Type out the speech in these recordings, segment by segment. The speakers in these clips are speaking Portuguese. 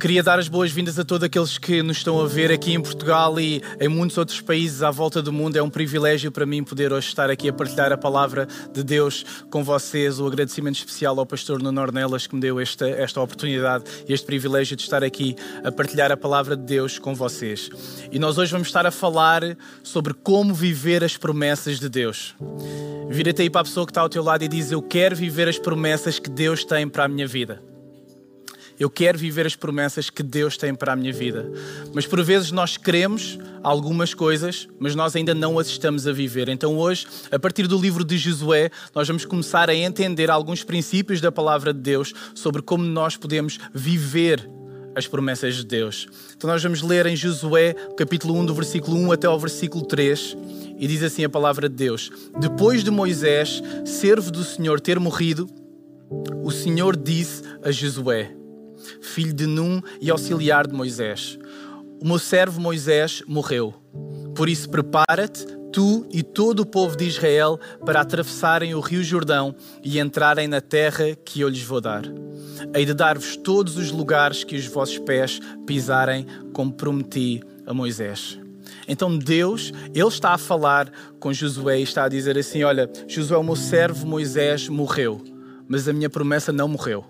Queria dar as boas-vindas a todos aqueles que nos estão a ver aqui em Portugal e em muitos outros países à volta do mundo. É um privilégio para mim poder hoje estar aqui a partilhar a palavra de Deus com vocês. O agradecimento especial ao pastor Nuno Ornelas que me deu esta, esta oportunidade e este privilégio de estar aqui a partilhar a palavra de Deus com vocês. E nós hoje vamos estar a falar sobre como viver as promessas de Deus. Vira-te aí para a pessoa que está ao teu lado e diz: Eu quero viver as promessas que Deus tem para a minha vida. Eu quero viver as promessas que Deus tem para a minha vida. Mas por vezes nós queremos algumas coisas, mas nós ainda não as estamos a viver. Então hoje, a partir do livro de Josué, nós vamos começar a entender alguns princípios da palavra de Deus sobre como nós podemos viver as promessas de Deus. Então nós vamos ler em Josué, capítulo 1, do versículo 1 até ao versículo 3, e diz assim a palavra de Deus: Depois de Moisés, servo do Senhor, ter morrido, o Senhor disse a Josué: filho de Num e auxiliar de Moisés. O meu servo Moisés morreu. Por isso, prepara-te, tu e todo o povo de Israel, para atravessarem o rio Jordão e entrarem na terra que eu lhes vou dar. Hei de dar-vos todos os lugares que os vossos pés pisarem, como prometi a Moisés. Então Deus, Ele está a falar com Josué e está a dizer assim: Olha, Josué, o meu servo Moisés morreu, mas a minha promessa não morreu.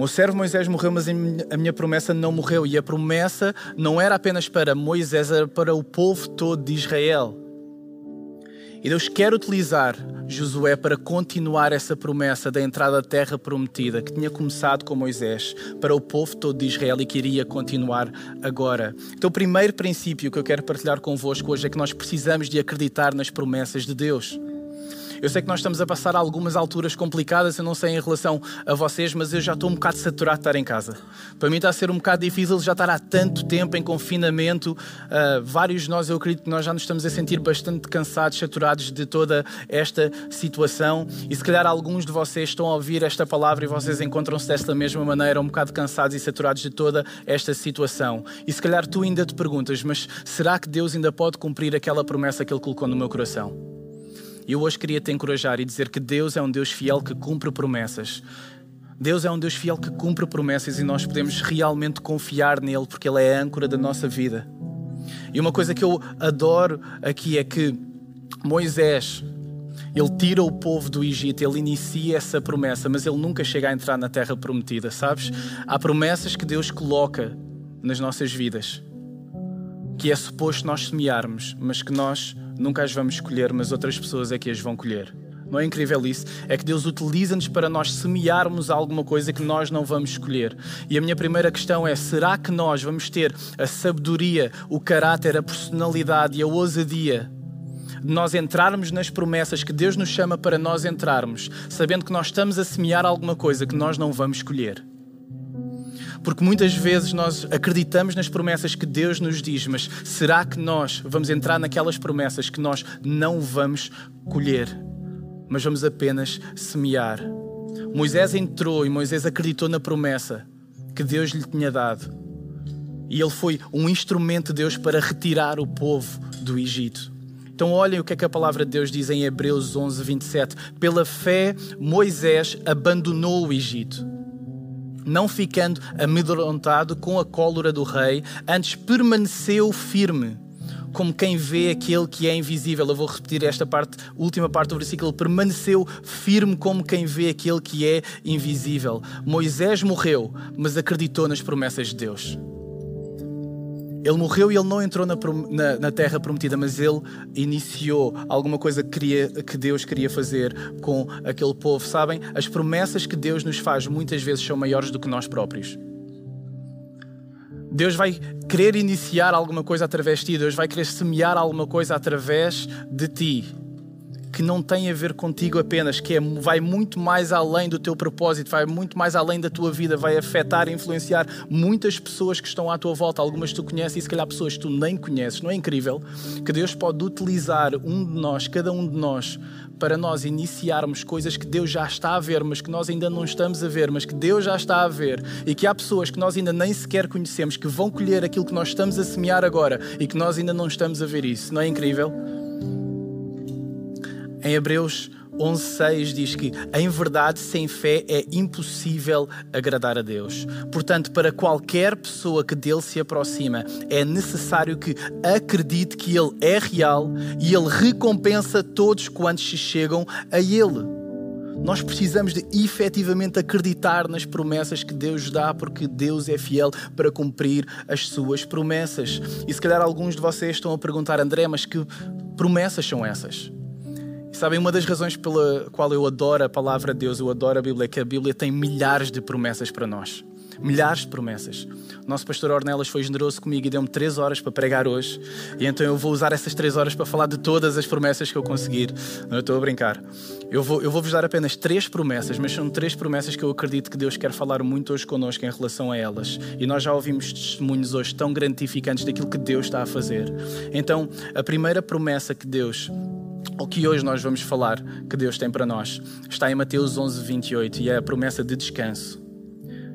Meu servo Moisés morreu, mas a minha promessa não morreu. E a promessa não era apenas para Moisés, era para o povo todo de Israel. E Deus quer utilizar Josué para continuar essa promessa da entrada à terra prometida, que tinha começado com Moisés, para o povo todo de Israel e que iria continuar agora. Então, o primeiro princípio que eu quero partilhar convosco hoje é que nós precisamos de acreditar nas promessas de Deus. Eu sei que nós estamos a passar algumas alturas complicadas, eu não sei em relação a vocês, mas eu já estou um bocado saturado de estar em casa. Para mim está a ser um bocado difícil já estar há tanto tempo em confinamento. Uh, vários de nós, eu acredito que nós já nos estamos a sentir bastante cansados, saturados de toda esta situação. E se calhar alguns de vocês estão a ouvir esta palavra e vocês encontram-se desta mesma maneira, um bocado cansados e saturados de toda esta situação. E se calhar tu ainda te perguntas, mas será que Deus ainda pode cumprir aquela promessa que Ele colocou no meu coração? Eu hoje queria te encorajar e dizer que Deus é um Deus fiel que cumpre promessas. Deus é um Deus fiel que cumpre promessas e nós podemos realmente confiar nele porque ele é a âncora da nossa vida. E uma coisa que eu adoro aqui é que Moisés, ele tira o povo do Egito, ele inicia essa promessa, mas ele nunca chega a entrar na terra prometida, sabes? Há promessas que Deus coloca nas nossas vidas que é suposto nós semearmos, mas que nós nunca as vamos colher, mas outras pessoas é que as vão colher. Não é incrível isso? É que Deus utiliza-nos para nós semearmos alguma coisa que nós não vamos escolher. E a minha primeira questão é: será que nós vamos ter a sabedoria, o caráter, a personalidade e a ousadia de nós entrarmos nas promessas que Deus nos chama para nós entrarmos, sabendo que nós estamos a semear alguma coisa que nós não vamos escolher? Porque muitas vezes nós acreditamos nas promessas que Deus nos diz, mas será que nós vamos entrar naquelas promessas que nós não vamos colher, mas vamos apenas semear? Moisés entrou e Moisés acreditou na promessa que Deus lhe tinha dado. E ele foi um instrumento de Deus para retirar o povo do Egito. Então, olhem o que é que a palavra de Deus diz em Hebreus 11, 27. Pela fé, Moisés abandonou o Egito não ficando amedrontado com a cólera do rei, antes permaneceu firme, como quem vê aquele que é invisível. Eu vou repetir esta parte, última parte do versículo. Permaneceu firme como quem vê aquele que é invisível. Moisés morreu, mas acreditou nas promessas de Deus. Ele morreu e ele não entrou na, na, na, terra prometida, mas ele iniciou alguma coisa que, queria, que Deus queria fazer com aquele povo. Sabem, as promessas que Deus nos faz muitas vezes são maiores do que nós próprios. Deus vai querer iniciar alguma coisa através de ti, Deus vai querer semear alguma coisa através de ti que não tem a ver contigo apenas, que é, vai muito mais além do teu propósito, vai muito mais além da tua vida, vai afetar e influenciar muitas pessoas que estão à tua volta, algumas tu conheces e se calhar pessoas que tu nem conheces. Não é incrível que Deus pode utilizar um de nós, cada um de nós, para nós iniciarmos coisas que Deus já está a ver, mas que nós ainda não estamos a ver, mas que Deus já está a ver, e que há pessoas que nós ainda nem sequer conhecemos que vão colher aquilo que nós estamos a semear agora e que nós ainda não estamos a ver isso. Não é incrível? Em Hebreus 11.6 diz que, em verdade, sem fé é impossível agradar a Deus. Portanto, para qualquer pessoa que dele se aproxima, é necessário que acredite que ele é real e ele recompensa todos quantos se chegam a ele. Nós precisamos de efetivamente acreditar nas promessas que Deus dá, porque Deus é fiel para cumprir as suas promessas. E se calhar alguns de vocês estão a perguntar, André, mas que promessas são essas? Sabem, uma das razões pela qual eu adoro a palavra de Deus, eu adoro a Bíblia, é que a Bíblia tem milhares de promessas para nós milhares de promessas. O nosso pastor Ornelas foi generoso comigo e deu-me três horas para pregar hoje. E então eu vou usar essas três horas para falar de todas as promessas que eu conseguir. Não estou a brincar. Eu vou, eu vou vos dar apenas três promessas, mas são três promessas que eu acredito que Deus quer falar muito hoje connosco em relação a elas. E nós já ouvimos testemunhos hoje tão gratificantes daquilo que Deus está a fazer. Então, a primeira promessa que Deus o que hoje nós vamos falar que Deus tem para nós está em Mateus 11, 28 e é a promessa de descanso.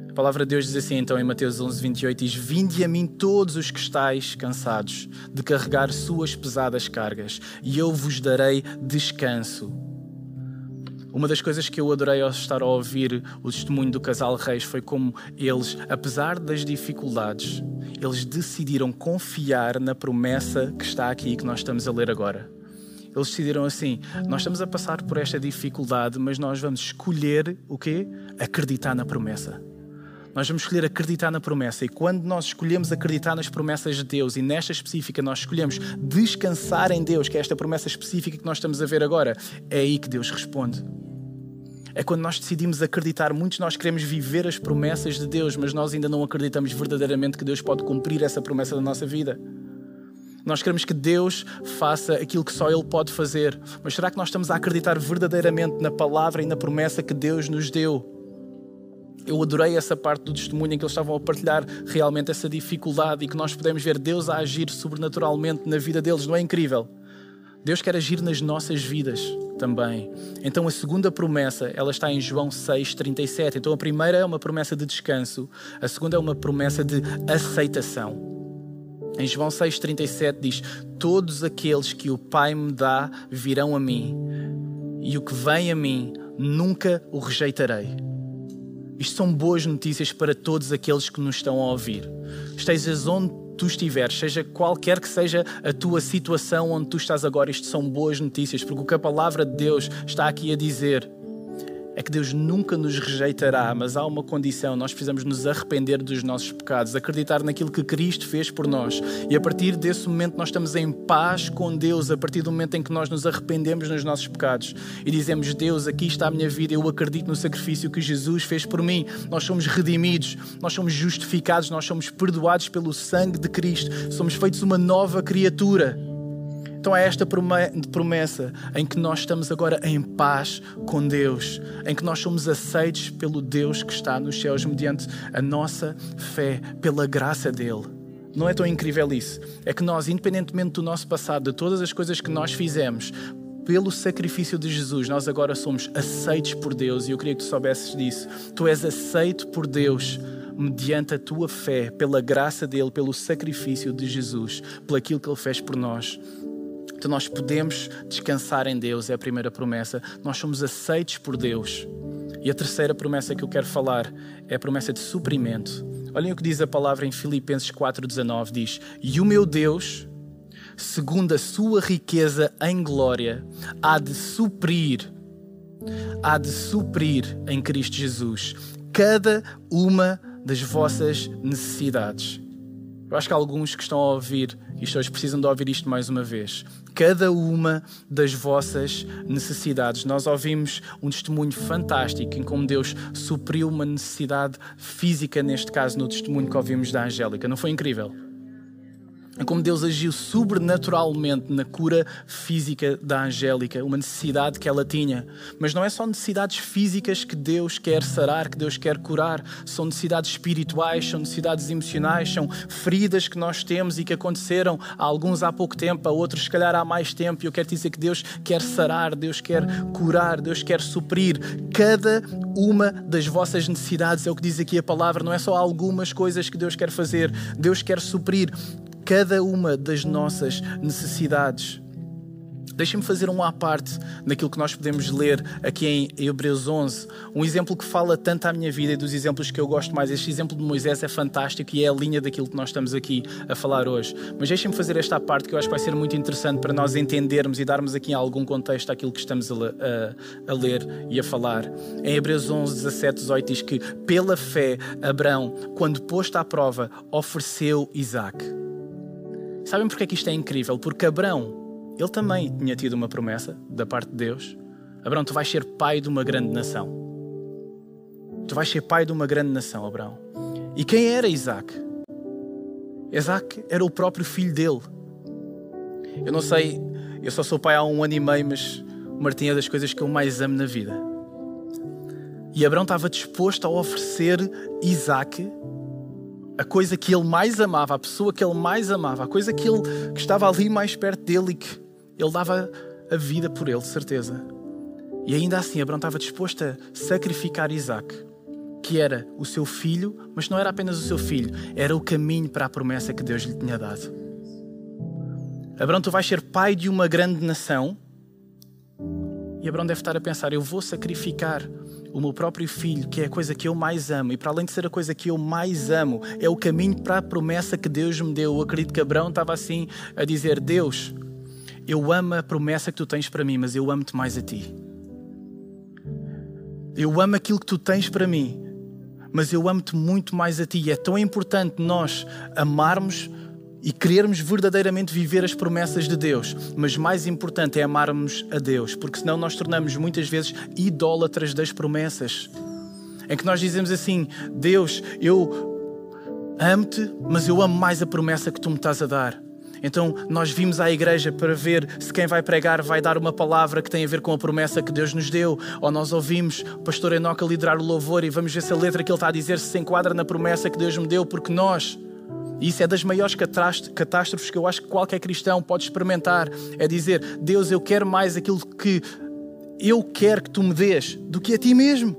A palavra de Deus diz assim então em Mateus 11, 28, diz Vinde a mim todos os que estáis cansados de carregar suas pesadas cargas e eu vos darei descanso. Uma das coisas que eu adorei ao estar a ouvir o testemunho do casal Reis foi como eles, apesar das dificuldades, eles decidiram confiar na promessa que está aqui e que nós estamos a ler agora. Eles decidiram assim: nós estamos a passar por esta dificuldade, mas nós vamos escolher o quê? Acreditar na promessa. Nós vamos escolher acreditar na promessa. E quando nós escolhemos acreditar nas promessas de Deus, e nesta específica nós escolhemos descansar em Deus, que é esta promessa específica que nós estamos a ver agora, é aí que Deus responde. É quando nós decidimos acreditar. Muitos nós queremos viver as promessas de Deus, mas nós ainda não acreditamos verdadeiramente que Deus pode cumprir essa promessa da nossa vida. Nós queremos que Deus faça aquilo que só Ele pode fazer. Mas será que nós estamos a acreditar verdadeiramente na palavra e na promessa que Deus nos deu? eu adorei essa parte do testemunho em que eles estavam a partilhar realmente essa dificuldade e que nós podemos ver Deus a agir sobrenaturalmente na vida deles. Não é incrível? Deus quer agir nas nossas vidas também. Então a segunda promessa, ela está em João 6:37. Então a primeira é uma promessa de descanso, a segunda é uma promessa de aceitação. Em João 6:37 diz: Todos aqueles que o Pai me dá virão a mim, e o que vem a mim nunca o rejeitarei. Isto são boas notícias para todos aqueles que nos estão a ouvir. Estejas onde tu estiveres, seja qualquer que seja a tua situação onde tu estás agora, isto são boas notícias, porque o que a palavra de Deus está aqui a dizer é que Deus nunca nos rejeitará, mas há uma condição: nós precisamos nos arrepender dos nossos pecados, acreditar naquilo que Cristo fez por nós. E a partir desse momento, nós estamos em paz com Deus, a partir do momento em que nós nos arrependemos dos nossos pecados e dizemos: Deus, aqui está a minha vida, eu acredito no sacrifício que Jesus fez por mim. Nós somos redimidos, nós somos justificados, nós somos perdoados pelo sangue de Cristo, somos feitos uma nova criatura. Então é esta promessa em que nós estamos agora em paz com Deus, em que nós somos aceitos pelo Deus que está nos céus mediante a nossa fé, pela graça dele. Não é tão incrível isso? É que nós, independentemente do nosso passado, de todas as coisas que nós fizemos, pelo sacrifício de Jesus, nós agora somos aceitos por Deus e eu queria que tu soubesses disso. Tu és aceito por Deus mediante a tua fé, pela graça dele, pelo sacrifício de Jesus, pelo aquilo que ele fez por nós. Então nós podemos descansar em Deus, é a primeira promessa. Nós somos aceitos por Deus. E a terceira promessa que eu quero falar é a promessa de suprimento. Olhem o que diz a palavra em Filipenses 4,19: diz: E o meu Deus, segundo a sua riqueza em glória, há de suprir, há de suprir em Cristo Jesus cada uma das vossas necessidades. Eu acho que alguns que estão a ouvir isto hoje precisam de ouvir isto mais uma vez cada uma das vossas necessidades. Nós ouvimos um testemunho fantástico em como Deus supriu uma necessidade física, neste caso, no testemunho que ouvimos da Angélica. Não foi incrível? É como Deus agiu sobrenaturalmente na cura física da Angélica, uma necessidade que ela tinha. Mas não é só necessidades físicas que Deus quer sarar, que Deus quer curar, são necessidades espirituais, são necessidades emocionais, são feridas que nós temos e que aconteceram a alguns há pouco tempo, a outros se calhar há mais tempo. E eu quero dizer que Deus quer sarar, Deus quer curar, Deus quer suprir cada uma das vossas necessidades. É o que diz aqui a palavra, não é só algumas coisas que Deus quer fazer, Deus quer suprir cada uma das nossas necessidades. Deixem-me fazer um à parte naquilo que nós podemos ler aqui em Hebreus 11. Um exemplo que fala tanto à minha vida e dos exemplos que eu gosto mais. Este exemplo de Moisés é fantástico e é a linha daquilo que nós estamos aqui a falar hoje. Mas deixem-me fazer esta parte que eu acho que vai ser muito interessante para nós entendermos e darmos aqui algum contexto àquilo que estamos a, a, a ler e a falar. Em Hebreus 11, 17, 18 diz que pela fé Abraão, quando posto à prova, ofereceu Isaac. Sabem porque é que isto é incrível? Porque Abraão ele também tinha tido uma promessa da parte de Deus: Abraão, tu vais ser pai de uma grande nação. Tu vais ser pai de uma grande nação, Abraão. E quem era Isaac? Isaac era o próprio filho dele. Eu não sei, eu só sou pai há um ano e meio, mas o Martim é das coisas que eu mais amo na vida. E Abraão estava disposto a oferecer Isaac a coisa que ele mais amava, a pessoa que ele mais amava, a coisa que ele que estava ali mais perto dele e que ele dava a vida por ele, de certeza. E ainda assim, Abraão estava disposto a sacrificar Isaac, que era o seu filho, mas não era apenas o seu filho, era o caminho para a promessa que Deus lhe tinha dado. Abraão, tu vais ser pai de uma grande nação. E Abraão deve estar a pensar: eu vou sacrificar o meu próprio filho, que é a coisa que eu mais amo, e para além de ser a coisa que eu mais amo, é o caminho para a promessa que Deus me deu. Eu acredito que Abraão estava assim a dizer: Deus, eu amo a promessa que tu tens para mim, mas eu amo-te mais a ti. Eu amo aquilo que tu tens para mim, mas eu amo-te muito mais a ti. E é tão importante nós amarmos e querermos verdadeiramente viver as promessas de Deus. Mas mais importante é amarmos a Deus, porque senão nós tornamos muitas vezes idólatras das promessas. Em que nós dizemos assim: Deus, eu amo-te, mas eu amo mais a promessa que tu me estás a dar. Então nós vimos à igreja para ver se quem vai pregar vai dar uma palavra que tem a ver com a promessa que Deus nos deu, ou nós ouvimos o pastor Enoca liderar o louvor e vamos ver se a letra que ele está a dizer se enquadra na promessa que Deus me deu, porque nós, isso é das maiores catástrofes que eu acho que qualquer cristão pode experimentar, é dizer, Deus, eu quero mais aquilo que eu quero que tu me dês do que a ti mesmo.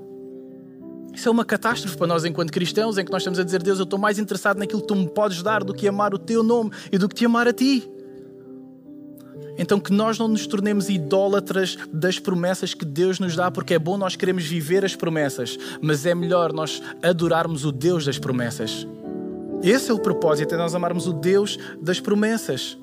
Isso é uma catástrofe para nós enquanto cristãos, em que nós estamos a dizer, Deus, eu estou mais interessado naquilo que tu me podes dar do que amar o teu nome e do que te amar a ti. Então que nós não nos tornemos idólatras das promessas que Deus nos dá, porque é bom nós queremos viver as promessas, mas é melhor nós adorarmos o Deus das promessas. Esse é o propósito, é nós amarmos o Deus das promessas.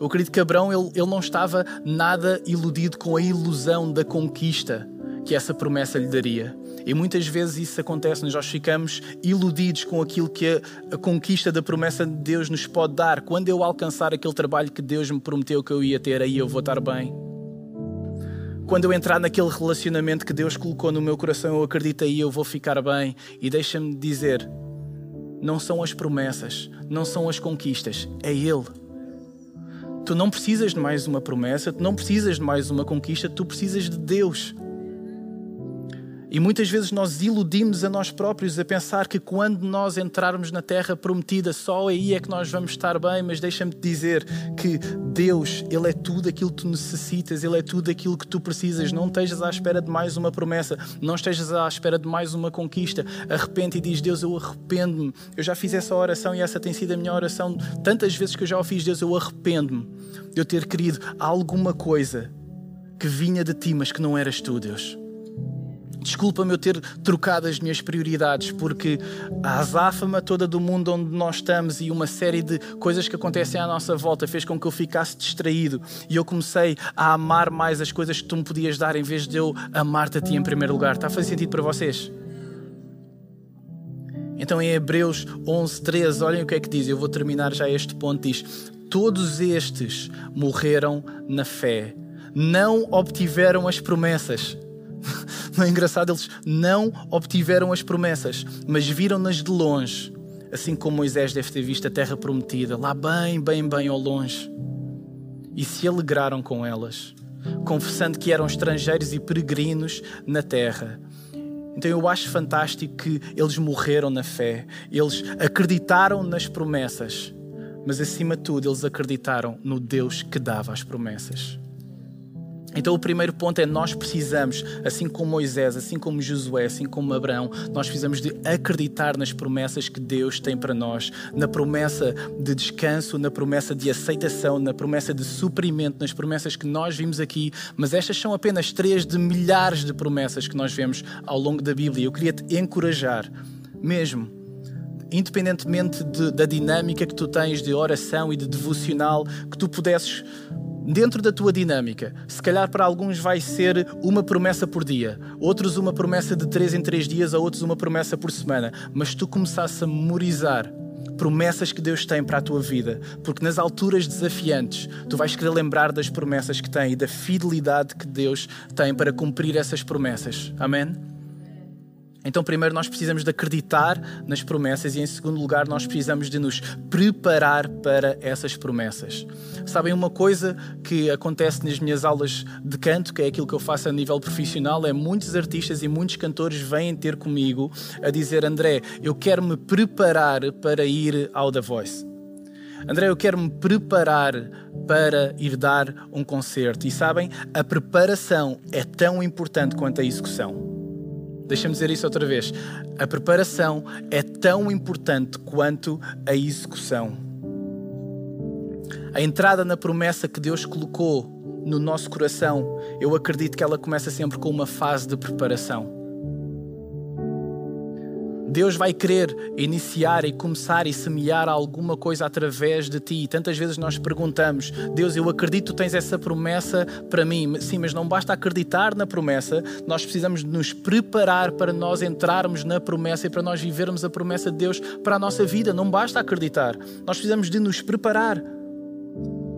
Eu acredito que Abraão ele, ele não estava nada iludido com a ilusão da conquista que essa promessa lhe daria. E muitas vezes isso acontece, nós ficamos iludidos com aquilo que a, a, conquista da promessa de Deus nos pode dar. Quando eu alcançar aquele trabalho que Deus me prometeu que eu ia ter, aí eu vou estar bem. Quando eu entrar naquele relacionamento que Deus colocou no meu coração, eu acredito aí eu vou ficar bem. E deixa-me dizer, não são as promessas, não são as conquistas, é Ele. Tu não precisas de mais uma promessa, tu não precisas de mais uma conquista, tu precisas de Deus. E muitas vezes nós iludimos a nós próprios a pensar que quando nós entrarmos na terra prometida, só aí é que nós vamos estar bem, mas deixa-me te dizer que Deus, Ele é tudo aquilo que tu necessitas, Ele é tudo aquilo que tu precisas. Não estejas à espera de mais uma promessa, não estejas à espera de mais uma conquista. Arrepende e diz: Deus, eu arrependo-me. Eu já fiz essa oração e essa tem sido a minha oração tantas vezes que eu já o fiz. Deus, eu arrependo-me de eu ter querido alguma coisa que vinha de ti, mas que não eras tu, Deus. Desculpa-me eu ter trocado as minhas prioridades, porque a azáfama toda do mundo onde nós estamos e uma série de coisas que acontecem à nossa volta fez com que eu ficasse distraído. E eu comecei a amar mais as coisas que tu me podias dar em vez de eu amar-te a ti em primeiro lugar. Está a fazer sentido para vocês? Então em Hebreus 11, 13, olhem o que é que diz, eu vou terminar já este ponto, diz Todos estes morreram na fé, não obtiveram as promessas Não é engraçado? Eles não obtiveram as promessas, mas viram-nas de longe, assim como Moisés deve ter visto a terra prometida, lá bem, bem, bem ao longe. E se alegraram com elas, confessando que eram estrangeiros e peregrinos na terra. Então eu acho fantástico que eles morreram na fé, eles acreditaram nas promessas, mas acima de tudo eles acreditaram no Deus que dava as promessas. Então, o primeiro ponto é nós precisamos, assim como Moisés, assim como Josué, assim como Abraão, nós precisamos de acreditar nas promessas que Deus tem para nós, na promessa de descanso, na promessa de aceitação, na promessa de suprimento, nas promessas que nós vimos aqui, mas estas são apenas três de milhares de promessas que nós vemos ao longo da Bíblia. Eu queria te encorajar, mesmo, independentemente de, da dinâmica que tu tens de oração e de devocional, que tu pudesses dentro da tua dinâmica. Se calhar para alguns vai ser uma promessa por dia, outros uma promessa de três em três dias, a outros uma promessa por semana. Mas tu começasse a memorizar promessas que Deus tem para a tua vida, porque nas alturas desafiantes tu vais querer lembrar das promessas que tem e da fidelidade que Deus tem para cumprir essas promessas. Amém? Então, primeiro, nós precisamos de acreditar nas promessas e, em segundo lugar, nós precisamos de nos preparar para essas promessas. Sabem, uma coisa que acontece nas minhas aulas de canto, que é aquilo que eu faço a nível profissional, é muitos artistas e muitos cantores vêm ter comigo a dizer: André, eu quero me preparar para ir ao The Voice. André, eu quero me preparar para ir dar um concerto. E sabem, a preparação é tão importante quanto a execução. Deixa-me dizer isso outra vez. A preparação é tão importante quanto a execução. A entrada na promessa que Deus colocou no nosso coração, eu acredito que ela começa sempre com uma fase de preparação. Deus vai querer iniciar e começar e semear alguma coisa através de ti. Tantas vezes nós perguntamos: Deus, eu acredito que tens essa promessa para mim. Sim, mas não basta acreditar na promessa, nós precisamos nos preparar para nós entrarmos na promessa e para nós vivermos a promessa de Deus para a nossa vida. Não basta acreditar, nós precisamos de nos preparar.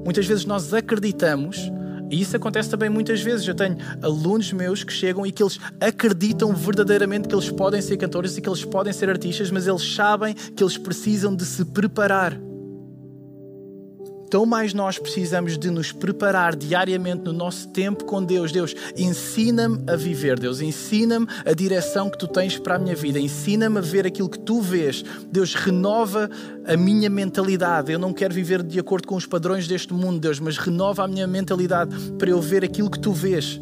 Muitas vezes nós acreditamos e isso acontece também muitas vezes. Eu tenho alunos meus que chegam e que eles acreditam verdadeiramente que eles podem ser cantores e que eles podem ser artistas, mas eles sabem que eles precisam de se preparar tão mais nós precisamos de nos preparar diariamente no nosso tempo com Deus. Deus, ensina-me a viver, Deus, ensina-me a direção que tu tens para a minha vida, ensina-me a ver aquilo que tu vês. Deus, renova a minha mentalidade. Eu não quero viver de acordo com os padrões deste mundo, Deus, mas renova a minha mentalidade para eu ver aquilo que tu vês.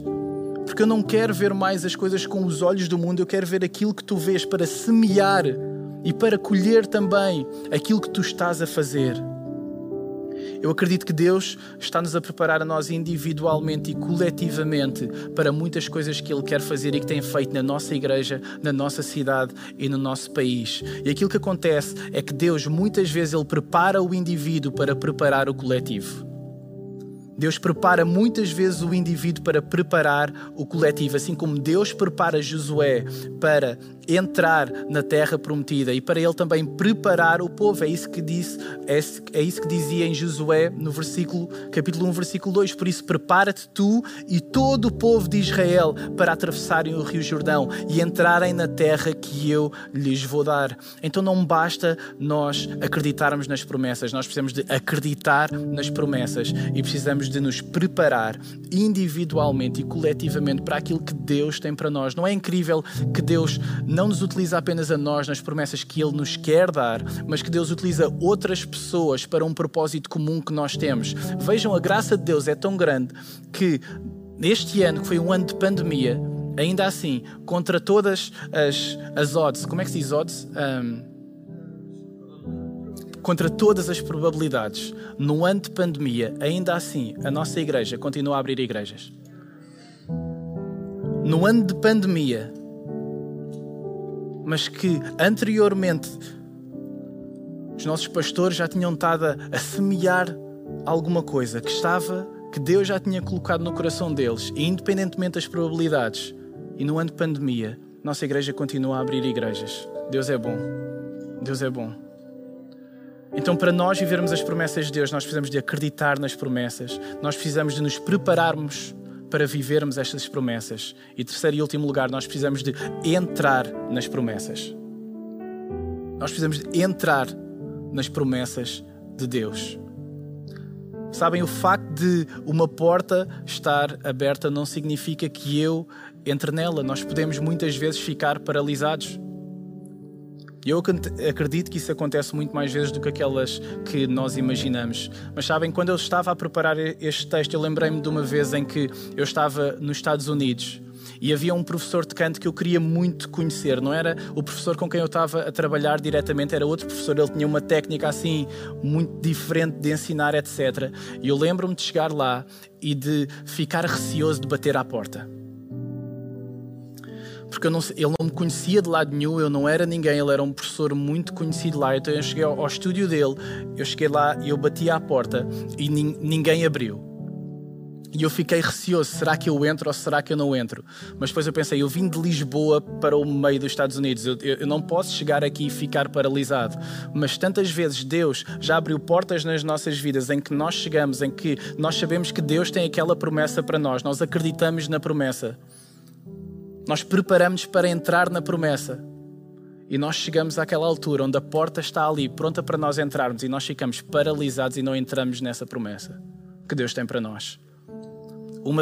Porque eu não quero ver mais as coisas com os olhos do mundo, eu quero ver aquilo que tu vês para semear e para colher também aquilo que tu estás a fazer. Eu acredito que Deus está-nos a preparar a nós individualmente e coletivamente para muitas coisas que Ele quer fazer e que tem feito na nossa igreja, na nossa cidade e no nosso país. E aquilo que acontece é que Deus muitas vezes Ele prepara o indivíduo para preparar o coletivo. Deus prepara muitas vezes o indivíduo para preparar o coletivo, assim como Deus prepara Josué para entrar na terra prometida e para ele também preparar o povo. É isso que disse, é, é isso que dizia em Josué no versículo, capítulo 1, versículo 2. Por isso prepara-te tu e todo o povo de Israel para atravessarem o Rio Jordão e entrarem na terra que eu lhes vou dar. Então não basta nós acreditarmos nas promessas, nós precisamos de acreditar nas promessas e precisamos de nos preparar individualmente e coletivamente para aquilo que Deus tem para nós. Não é incrível que Deus não nos utiliza apenas a nós nas promessas que Ele nos quer dar, mas que Deus utiliza outras pessoas para um propósito comum que nós temos. Vejam, a graça de Deus é tão grande que neste ano, que foi um ano de pandemia, ainda assim, contra todas as, as odds, como é que se diz odds? Um, contra todas as probabilidades, no ano de pandemia, ainda assim, a nossa igreja continua a abrir igrejas. No ano de pandemia, mas que anteriormente os nossos pastores já tinham estado a, semear alguma coisa que estava, que Deus já tinha colocado no coração deles, e independentemente das probabilidades, e no ano de pandemia, nossa igreja continua a abrir igrejas. Deus é bom. Deus é bom. Então, para nós vivermos as promessas de Deus, nós precisamos de acreditar nas promessas, nós precisamos de nos prepararmos para vivermos estas promessas. E terceiro e último lugar, nós precisamos de entrar nas promessas. Nós precisamos de entrar nas promessas de Deus. Sabem, o facto de uma porta estar aberta não significa que eu entre nela. Nós podemos muitas vezes ficar paralisados. E eu acredito que isso acontece muito mais vezes do que aquelas que nós imaginamos. Mas sabem, quando eu estava a preparar este texto, eu lembrei-me de uma vez em que eu estava nos Estados Unidos e havia um professor de canto que eu queria muito conhecer. Não era o professor com quem eu estava a trabalhar diretamente, era outro professor. Ele tinha uma técnica assim muito diferente de ensinar, etc. E eu lembro-me de chegar lá e de ficar receoso de bater à porta porque não, ele não me conhecia de lado nenhum, eu não era ninguém, ele era um professor muito conhecido lá. Então eu cheguei ao, ao estúdio dele, eu cheguei lá e eu bati à porta e nin, ninguém abriu. E eu fiquei receoso, será que eu entro ou será que eu não entro? Mas depois eu pensei, eu vim de Lisboa para o meio dos Estados Unidos, eu, eu, não posso chegar aqui e ficar paralisado. Mas tantas vezes Deus já abriu portas nas nossas vidas em que nós chegamos, em que nós sabemos que Deus tem aquela promessa para nós, nós acreditamos na promessa. Nós preparamos para entrar na promessa. E nós chegamos àquela altura onde a porta está ali, pronta para nós entrarmos, e nós ficamos paralisados e não entramos nessa promessa que Deus tem para nós.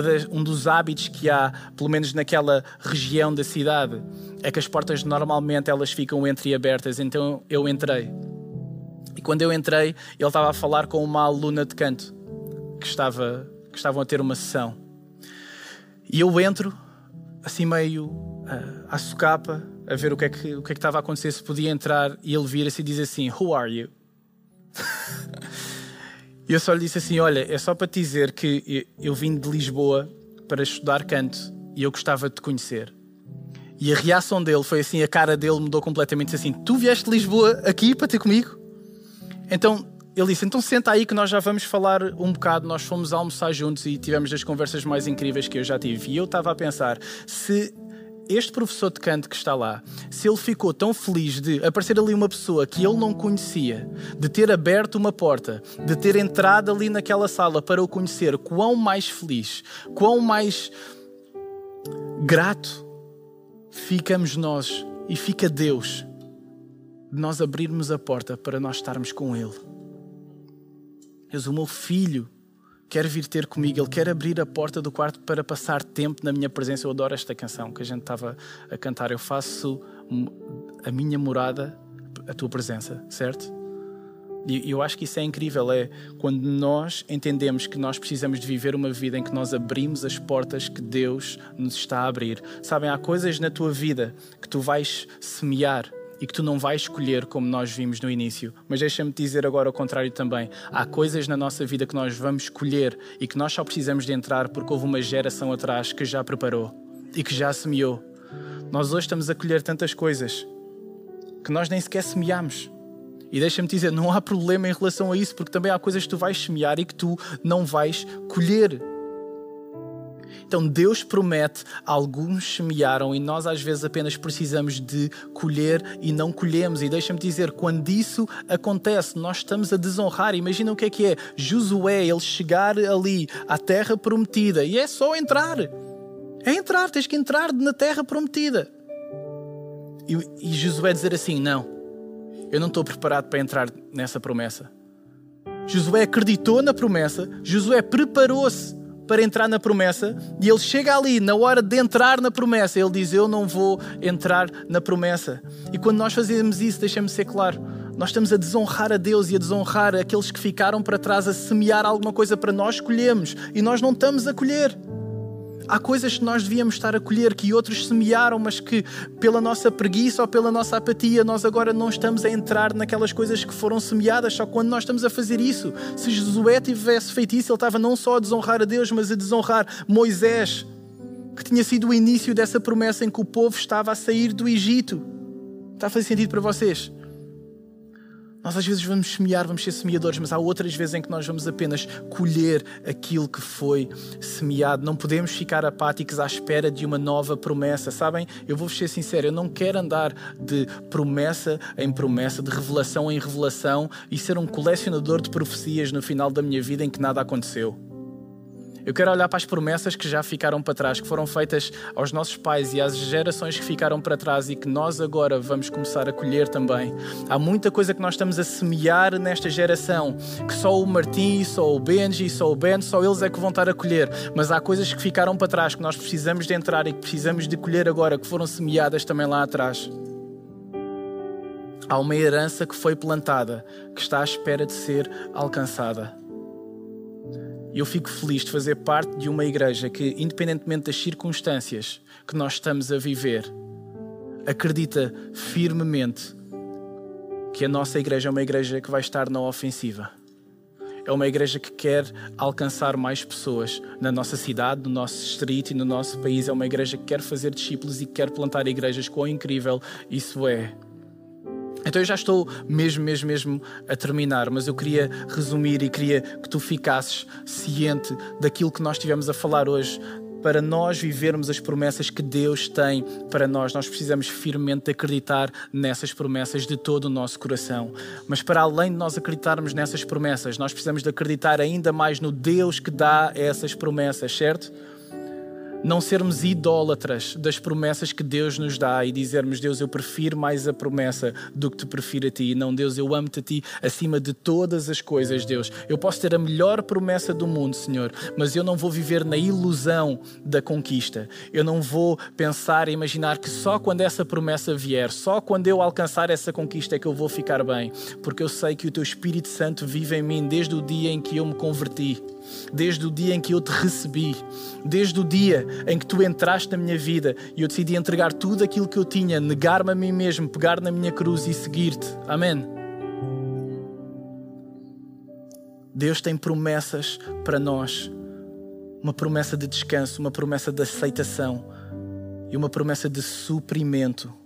Das, um dos hábitos que há, pelo menos naquela região da cidade, é que as portas normalmente elas ficam entreabertas. Então eu entrei. E quando eu entrei, ele estava a falar com uma aluna de canto que, estava, que estavam a ter uma sessão. E eu entro assim meio uh, à socapa, a ver o que, é que, o que é que estava a acontecer, se podia entrar, e ele vira-se e diz assim: Who are you? e eu só lhe disse assim: Olha, é só para te dizer que eu vim de Lisboa para estudar canto e eu gostava de te conhecer. E a reação dele foi assim: a cara dele mudou completamente. Disse assim: Tu vieste de Lisboa aqui para ter comigo? Então ele disse: Então senta aí que nós já vamos falar um bocado. Nós fomos almoçar juntos e tivemos as conversas mais incríveis que eu já tive. E eu estava a pensar: se este professor de canto que está lá, se ele ficou tão feliz de aparecer ali uma pessoa que ele não conhecia, de ter aberto uma porta, de ter entrado ali naquela sala para o conhecer, quão mais feliz, quão mais grato ficamos nós e fica Deus de nós abrirmos a porta para nós estarmos com Ele. Deus, o meu filho quer vir ter comigo, ele quer abrir a porta do quarto para passar tempo na minha presença. Eu adoro esta canção que a gente estava a cantar. Eu faço a minha morada, a tua presença, certo? E eu acho que isso é incrível, é quando nós entendemos que nós precisamos de viver uma vida em que nós abrimos as portas que Deus nos está a abrir. Sabem, há coisas na tua vida que tu vais semear e que tu não vais escolher como nós vimos no início. Mas deixa-me dizer agora o contrário também. Há coisas na nossa vida que nós vamos escolher e que nós só precisamos de entrar porque houve uma geração atrás que já preparou e que já semeou. Nós hoje estamos a colher tantas coisas que nós nem sequer semeamos. E deixa-me dizer, não há problema em relação a isso, porque também há coisas que tu vais semear e que tu não vais colher. Então Deus promete, alguns semearam e nós às vezes apenas precisamos de colher e não colhemos. E deixa-me dizer, quando isso acontece, nós estamos a desonrar. Imagina o que é que é Josué, ele chegar ali à terra prometida e é só entrar. É entrar, tens que entrar na terra prometida. E, e Josué dizer assim: Não, eu não estou preparado para entrar nessa promessa. Josué acreditou na promessa, Josué preparou-se para entrar na promessa e ele chega ali, na hora de entrar na promessa, ele diz: Eu não vou entrar na promessa. E quando nós fazemos isso, deixa-me ser claro, nós estamos a desonrar a Deus e a desonrar aqueles que ficaram para trás a semear alguma coisa para nós colhemos e nós não estamos a colher. Há coisas que nós devíamos estar a colher que outros semearam, mas que pela nossa preguiça ou pela nossa apatia nós agora não estamos a entrar naquelas coisas que foram semeadas só quando nós estamos a fazer isso. Se Josué tivesse feito isso, ele estava não só a desonrar a Deus, mas a desonrar Moisés, que tinha sido o início dessa promessa em que o povo estava a sair do Egito. Está a fazer sentido para vocês? Nós às vezes vamos semear, vamos ser semeadores, mas há outras vezes em que nós vamos apenas colher aquilo que foi semeado. Não podemos ficar apáticos à espera de uma nova promessa. Sabem, eu vou ser sincero, eu não quero andar de promessa em promessa, de revelação em revelação e ser um colecionador de profecias no final da minha vida em que nada aconteceu. Eu quero olhar para as promessas que já ficaram para trás, que foram feitas aos nossos pais e às gerações que ficaram para trás e que nós agora vamos começar a colher também. Há muita coisa que nós estamos a semear nesta geração, que só o Martim, só o Benji, só o Ben, só eles é que vão estar a colher. Mas há coisas que ficaram para trás, que nós precisamos de entrar e que precisamos de colher agora, que foram semeadas também lá atrás. Há uma herança que foi plantada, que está à espera de ser alcançada. E eu fico feliz de fazer parte de uma igreja que, independentemente das circunstâncias que nós estamos a viver, acredita firmemente que a nossa igreja é uma igreja que vai estar na ofensiva. É uma igreja que quer alcançar mais pessoas na nossa cidade, no nosso distrito e no nosso país. É uma igreja que quer fazer discípulos e quer plantar igrejas. Quão incrível isso é! Então eu já estou mesmo, mesmo, mesmo a terminar, mas eu queria resumir e queria que tu ficasses ciente daquilo que nós tivemos a falar hoje. Para nós vivermos as promessas que Deus tem para nós, nós precisamos firmemente acreditar nessas promessas de todo o nosso coração. Mas para além de nós acreditarmos nessas promessas, nós precisamos de acreditar ainda mais no Deus que dá essas promessas, certo? Não sermos idólatras das promessas que Deus nos dá e dizermos, Deus, eu prefiro mais a promessa do que te prefiro a ti. Não, Deus, eu amo-te a ti acima de todas as coisas, Deus. Eu posso ter a melhor promessa do mundo, Senhor, mas eu não vou viver na ilusão da conquista. Eu não vou pensar e imaginar que só quando essa promessa vier, só quando eu alcançar essa conquista é que eu vou ficar bem, porque eu sei que o teu Espírito Santo vive em mim desde o dia em que eu me converti desde o dia em que eu te recebi, desde o dia em que tu entraste na minha vida e eu decidi entregar tudo aquilo que eu tinha, negar-me a mim mesmo, pegar na minha cruz e seguir-te. Amém. Deus tem promessas para nós. Uma promessa de descanso, uma promessa de aceitação e uma promessa de suprimento.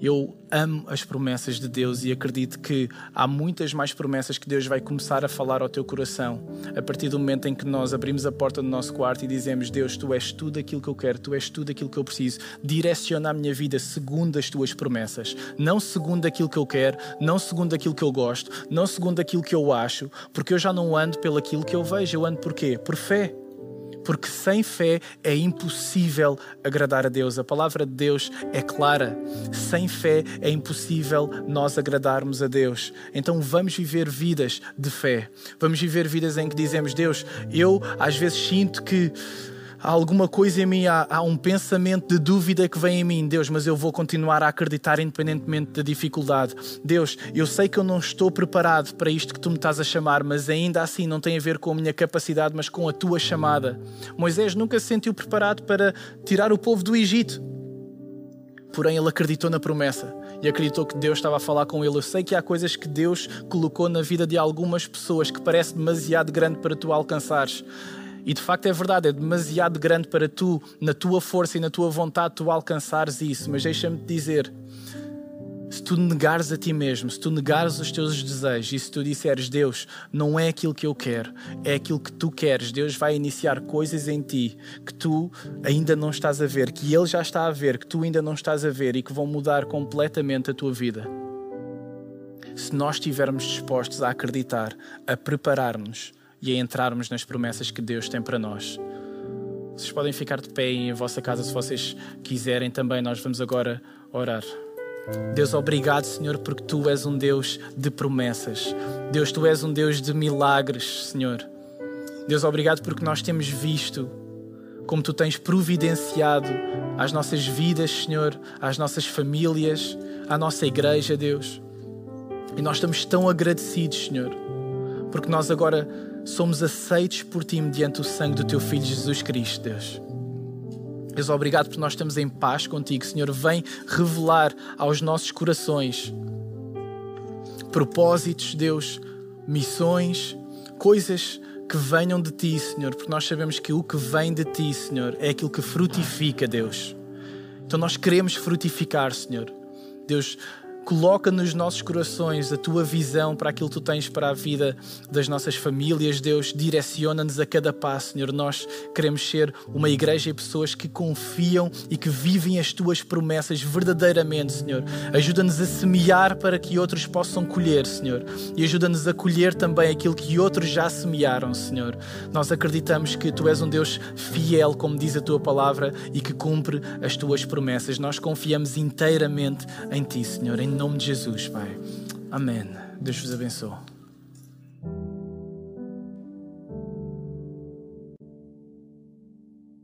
Eu amo as promessas de Deus e acredito que há muitas mais promessas que Deus vai começar a falar ao teu coração a partir do momento em que nós abrimos a porta do nosso quarto e dizemos: Deus, tu és tudo aquilo que eu quero, tu és tudo aquilo que eu preciso. Direciona a minha vida segundo as tuas promessas, não segundo aquilo que eu quero, não segundo aquilo que eu gosto, não segundo aquilo que eu acho, porque eu já não ando pelo aquilo que eu vejo, eu ando por quê? Por fé porque sem fé é impossível agradar a Deus. A palavra de Deus é clara. Sem fé é impossível nós agradarmos a Deus. Então vamos viver vidas de fé. Vamos viver vidas em que dizemos: Deus, eu às vezes sinto que há alguma coisa em mim, há, há, um pensamento de dúvida que vem em mim, Deus, mas eu vou continuar a acreditar independentemente da dificuldade. Deus, eu sei que eu não estou preparado para isto que tu me estás a chamar, mas ainda assim não tem a ver com a minha capacidade, mas com a tua chamada. Moisés nunca se sentiu preparado para tirar o povo do Egito. Porém, ele acreditou na promessa e acreditou que Deus estava a falar com ele. Eu sei que há coisas que Deus colocou na vida de algumas pessoas que parece demasiado grande para tu alcançares. E de facto é verdade, é demasiado grande para tu, na tua força e na tua vontade, tu alcançares isso. Mas deixa-me te dizer: se tu negares a ti mesmo, se tu negares os teus desejos e se tu disseres, Deus, não é aquilo que eu quero, é aquilo que tu queres, Deus vai iniciar coisas em ti que tu ainda não estás a ver, que Ele já está a ver, que tu ainda não estás a ver e que vão mudar completamente a tua vida. Se nós estivermos dispostos a acreditar, a preparar-nos, e a entrarmos nas promessas que Deus tem para nós. Vocês podem ficar de pé em vossa casa se vocês quiserem também. Nós vamos agora orar. Deus, obrigado, Senhor, porque tu és um Deus de promessas. Deus, tu és um Deus de milagres, Senhor. Deus, obrigado porque nós temos visto como tu tens providenciado às nossas vidas, Senhor, às nossas famílias, à nossa igreja, Deus. E nós estamos tão agradecidos, Senhor, porque nós agora somos aceitos por Ti mediante o sangue do Teu Filho Jesus Cristo, Deus. Deus, obrigado por nós estamos em paz contigo. Senhor, vem revelar aos nossos corações propósitos, Deus, missões, coisas que venham de Ti, Senhor, porque nós sabemos que o que vem de Ti, Senhor, é aquilo que frutifica, Deus. Então nós queremos frutificar, Senhor. Deus, Coloca nos nossos corações a tua visão para aquilo que tu tens para a vida das nossas famílias, Deus. Direciona-nos a cada passo, Senhor. Nós queremos ser uma igreja e pessoas que confiam e que vivem as tuas promessas verdadeiramente, Senhor. Ajuda-nos a semear para que outros possam colher, Senhor. E ajuda-nos a colher também aquilo que outros já semearam, Senhor. Nós acreditamos que tu és um Deus fiel, como diz a tua palavra, e que cumpre as tuas promessas. Nós confiamos inteiramente em ti, Senhor. Em nome de Jesus, Pai. Amém. Deus vos abençoe.